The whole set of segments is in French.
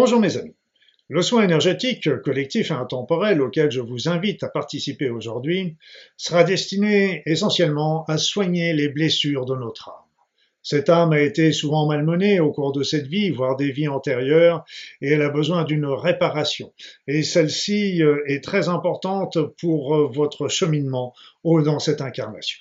Bonjour mes amis. Le soin énergétique collectif et intemporel auquel je vous invite à participer aujourd'hui sera destiné essentiellement à soigner les blessures de notre âme. Cette âme a été souvent malmenée au cours de cette vie, voire des vies antérieures, et elle a besoin d'une réparation. Et celle-ci euh, est très importante pour euh, votre cheminement dans cette incarnation.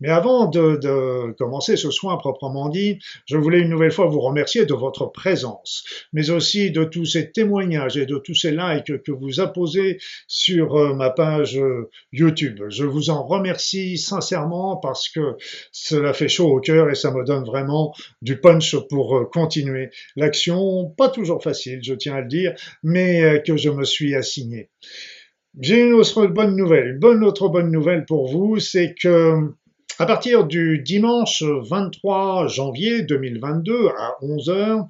Mais avant de, commencer ce soin proprement dit, je voulais une nouvelle fois vous remercier de votre présence, mais aussi de tous ces témoignages et de tous ces likes que vous apposez sur euh, ma page euh, YouTube. Je vous en remercie sincèrement parce que cela fait chaud au cœur et ça me donne vraiment du punch pour euh, continuer l'action, pas toujours facile, je tiens à le dire, mais que je me suis assigné. J'ai une autre bonne nouvelle. Une bonne autre bonne nouvelle pour vous, c'est que à partir du dimanche 23 janvier 2022 à 11h,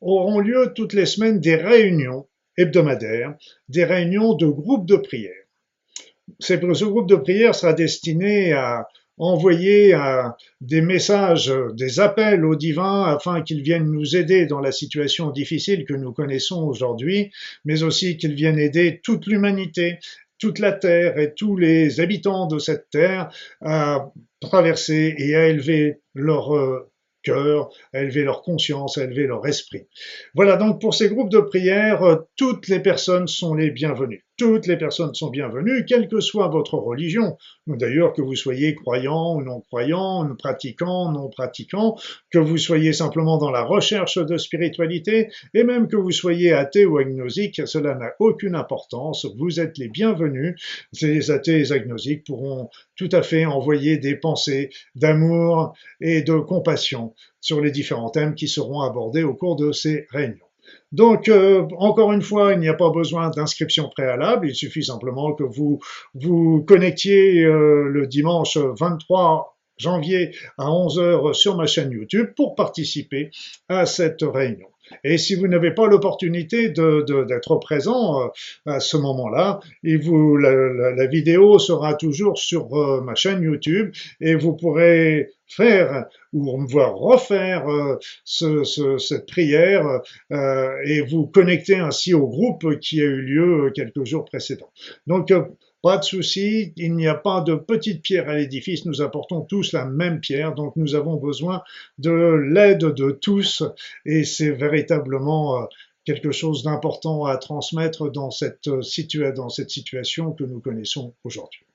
auront lieu toutes les semaines des réunions hebdomadaires, des réunions de groupes de prière. Ce groupe de prière sera destiné à envoyer des messages, des appels au divin afin qu'ils viennent nous aider dans la situation difficile que nous connaissons aujourd'hui, mais aussi qu'ils viennent aider toute l'humanité toute la terre et tous les habitants de cette terre à traverser et à élever leur euh, cœur, à élever leur conscience, à élever leur esprit. Voilà donc pour ces groupes de prière, euh, toutes les personnes sont les bienvenues. Toutes les personnes sont bienvenues, quelle que soit votre religion. D'ailleurs, que vous soyez croyant ou non croyant, pratiquant, non pratiquant, que vous soyez simplement dans la recherche de spiritualité, et même que vous soyez athée ou agnosique, cela n'a aucune importance. Vous êtes les bienvenus. Ces athées et agnosiques pourront tout à fait envoyer des pensées d'amour et de compassion sur les différents thèmes qui seront abordés au cours de ces réunions. Donc, euh, encore une fois, il n'y a pas besoin d'inscription préalable, il suffit simplement que vous vous connectiez euh, le dimanche 23 janvier à 11h sur ma chaîne YouTube pour participer à cette réunion. Et si vous n'avez pas l'opportunité d'être présent euh, à ce moment-là, la, vidéo sera toujours sur euh, ma chaîne YouTube et vous pourrez faire ou voir refaire euh, cette prière et vous connecter ainsi au groupe qui a eu lieu quelques jours précédents. Pas de souci, il n'y a pas de petite pierre à l'édifice, nous apportons tous la même pierre, donc nous avons besoin de l'aide de tous et c'est véritablement euh, quelque chose d'important à transmettre dans cette, euh, dans cette situation que nous connaissons aujourd'hui.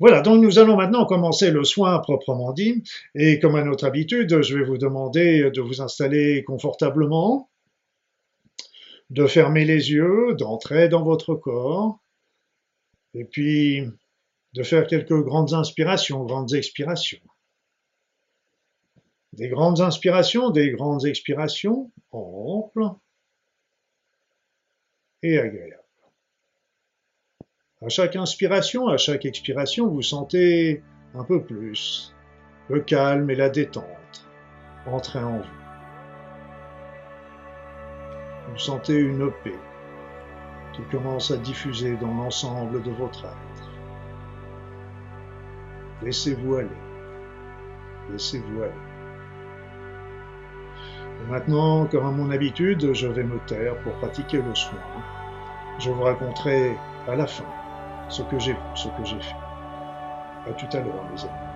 Voilà, donc nous allons maintenant commencer le soin proprement dit, et comme à notre habitude, je vais vous demander de vous installer confortablement, de fermer les yeux, d'entrer dans votre corps, et puis de faire quelques grandes inspirations, grandes expirations. Des grandes inspirations, des grandes expirations, amples et agréables. À chaque inspiration, à chaque expiration, vous sentez un peu plus le calme et la détente entrer en vous. Vous sentez une paix, qui commence à diffuser dans l'ensemble de votre être. Laissez-vous aller. Laissez-vous aller. Et maintenant, comme à mon habitude, je vais me taire pour pratiquer le soin. Je vous raconterai à la fin ce que j'ai ce que j'ai fait. À tout à l'heure, mes amis.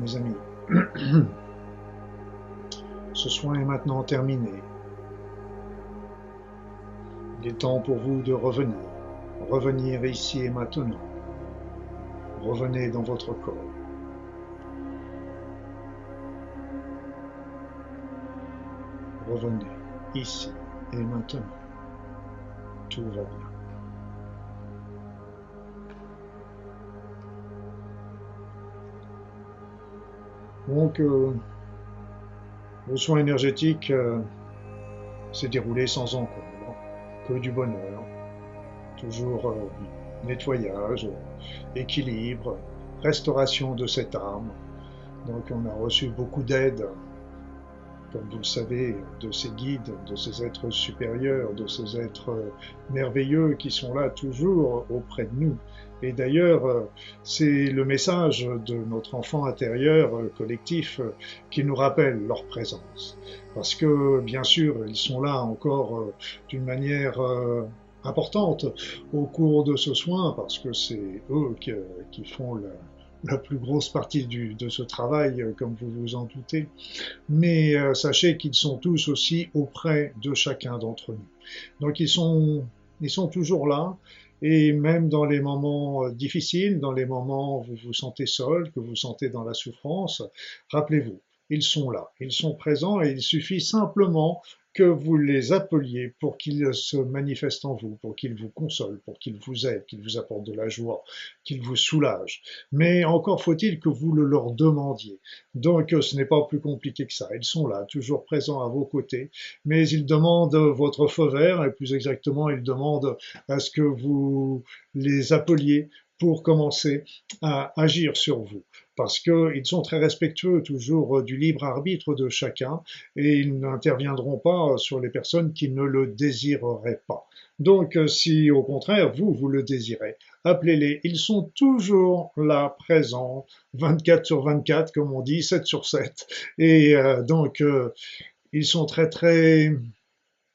Mes amis. Ce soin est maintenant terminé. Il est temps pour vous de revenir, revenir ici et maintenant. Revenez dans votre corps. Revenez ici et maintenant. Tout va bien. Donc, euh, le soin énergétique euh, s'est déroulé sans encombre, que du bonheur, toujours euh, nettoyage, équilibre, restauration de cette âme. Donc, on a reçu beaucoup d'aide comme vous le savez, de ces guides, de ces êtres supérieurs, de ces êtres merveilleux qui sont là toujours auprès de nous. Et d'ailleurs, c'est le message de notre enfant intérieur collectif qui nous rappelle leur présence. Parce que, bien sûr, ils sont là encore d'une manière importante au cours de ce soin, parce que c'est eux qui, font le, la plus grosse partie de ce travail, euh, comme vous vous en doutez. Mais euh, sachez qu'ils sont tous aussi auprès de chacun d'entre nous. Donc ils sont, ils sont toujours là. Et même dans les moments euh, difficiles, dans les moments où vous vous sentez seul, que vous vous sentez dans la souffrance, rappelez-vous, ils sont là, ils sont présents et il suffit simplement que vous les appeliez pour qu'ils se manifestent en vous, pour qu'ils vous consolent, pour qu'ils vous aident, qu'ils vous apportent de la joie, qu'ils vous soulagent. Mais encore faut-il que vous le leur demandiez. Donc ce n'est pas plus compliqué que ça. Ils sont là, toujours présents à vos côtés, mais ils demandent votre feu vert, et plus exactement, ils demandent à ce que vous les appeliez pour commencer à agir sur vous parce qu'ils sont très respectueux toujours du libre arbitre de chacun et ils n'interviendront pas sur les personnes qui ne le désireraient pas. Donc si au contraire vous, vous le désirez, appelez-les, ils sont toujours là, présents, 24 sur 24 comme on dit, 7 sur 7. Et euh, donc euh, ils sont très très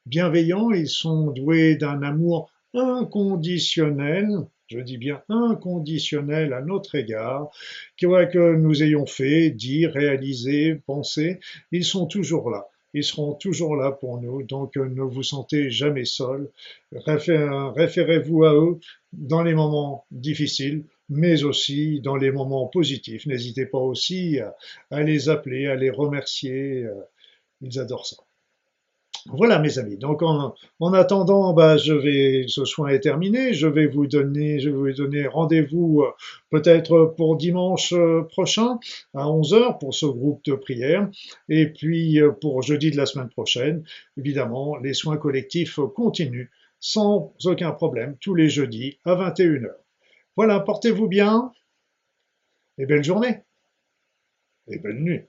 bienveillants, ils sont doués d'un amour inconditionnel je dis bien inconditionnel à notre égard, quoi que nous ayons fait, dit, réalisé, pensé, ils sont toujours là. Ils seront toujours là pour nous, donc ne vous sentez jamais seul. Référez-vous à eux dans les moments difficiles, mais aussi dans les moments positifs. N'hésitez pas aussi à les appeler, à les remercier. Ils adorent ça. Voilà mes amis. Donc en, attendant, bah, je vais, ce soin est terminé. Je vais vous donner, je vous donner rendez-vous euh, peut-être pour dimanche euh, prochain à 11h pour ce groupe de prière. Et puis euh, pour jeudi de la semaine prochaine, évidemment, les soins collectifs continuent sans aucun problème tous les jeudis à 21h. Voilà, portez-vous bien et belle journée et belle nuit.